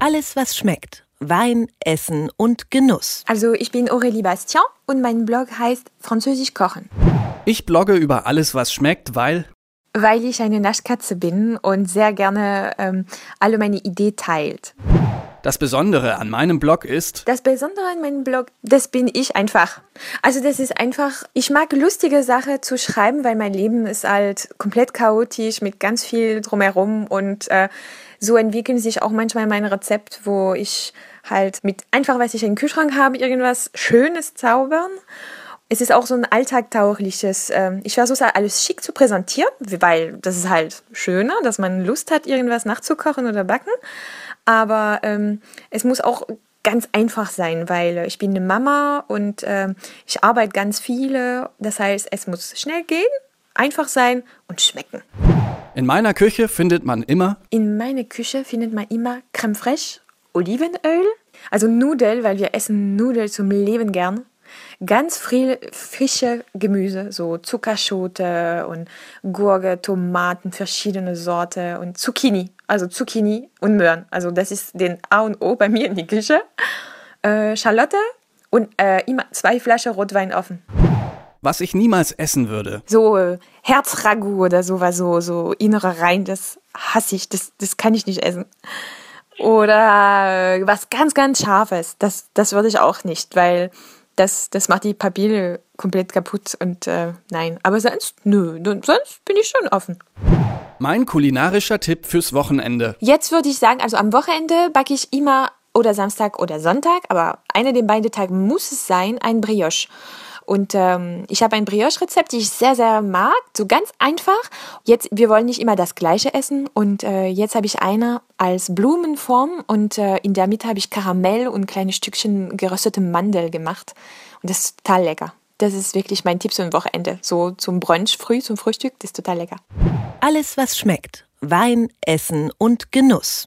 Alles, was schmeckt. Wein, Essen und Genuss. Also ich bin Aurélie Bastien und mein Blog heißt Französisch kochen. Ich blogge über alles, was schmeckt, weil Weil ich eine Naschkatze bin und sehr gerne ähm, alle meine Ideen teilt. Das Besondere an meinem Blog ist, Das Besondere an meinem Blog, das bin ich einfach. Also das ist einfach, ich mag lustige Sachen zu schreiben, weil mein Leben ist halt komplett chaotisch mit ganz viel drumherum und äh, so entwickeln sich auch manchmal meine Rezept, wo ich halt mit einfach, was ich im Kühlschrank habe, irgendwas Schönes zaubern. Es ist auch so ein alltagtaugliches, ähm, ich versuche halt alles schick zu präsentieren, weil das ist halt schöner, dass man Lust hat, irgendwas nachzukochen oder backen. Aber ähm, es muss auch ganz einfach sein, weil ich bin eine Mama und ähm, ich arbeite ganz viele. Das heißt, es muss schnell gehen, einfach sein und schmecken. in meiner Küche findet man immer In meiner Küche findet man immer Creme fraiche, Olivenöl, also Nudeln, weil wir essen Nudeln zum Leben gern. Ganz viel frische Gemüse, so Zuckerschote und Gurke, Tomaten, verschiedene Sorten und Zucchini, also Zucchini und Möhren. Also das ist den A und O bei mir in die Küche. Äh, Schalotte und äh, immer zwei Flaschen Rotwein offen. was ich niemals essen würde. So äh, Herzragout oder sowas, so, so innere Rein, das hasse ich, das, das kann ich nicht essen. Oder äh, was ganz, ganz Scharfes, das, das würde ich auch nicht, weil das, das macht die Papille komplett kaputt und äh, nein. Aber sonst, nö, sonst bin ich schon offen. Mein kulinarischer Tipp fürs Wochenende. Jetzt würde ich sagen, also am Wochenende backe ich immer oder Samstag oder Sonntag, aber einer der beiden Tage muss es sein, ein Brioche. Und ähm, ich habe ein Brioche-Rezept, die ich sehr, sehr mag, so ganz einfach. Jetzt, wir wollen nicht immer das Gleiche essen und äh, jetzt habe ich eine als Blumenform und äh, in der Mitte habe ich Karamell und kleine Stückchen geröstete Mandel gemacht und das ist total lecker. Das ist wirklich mein Tipp zum Wochenende. So zum Brunch früh, zum Frühstück, das ist total lecker. Alles, was schmeckt. Wein, Essen und Genuss.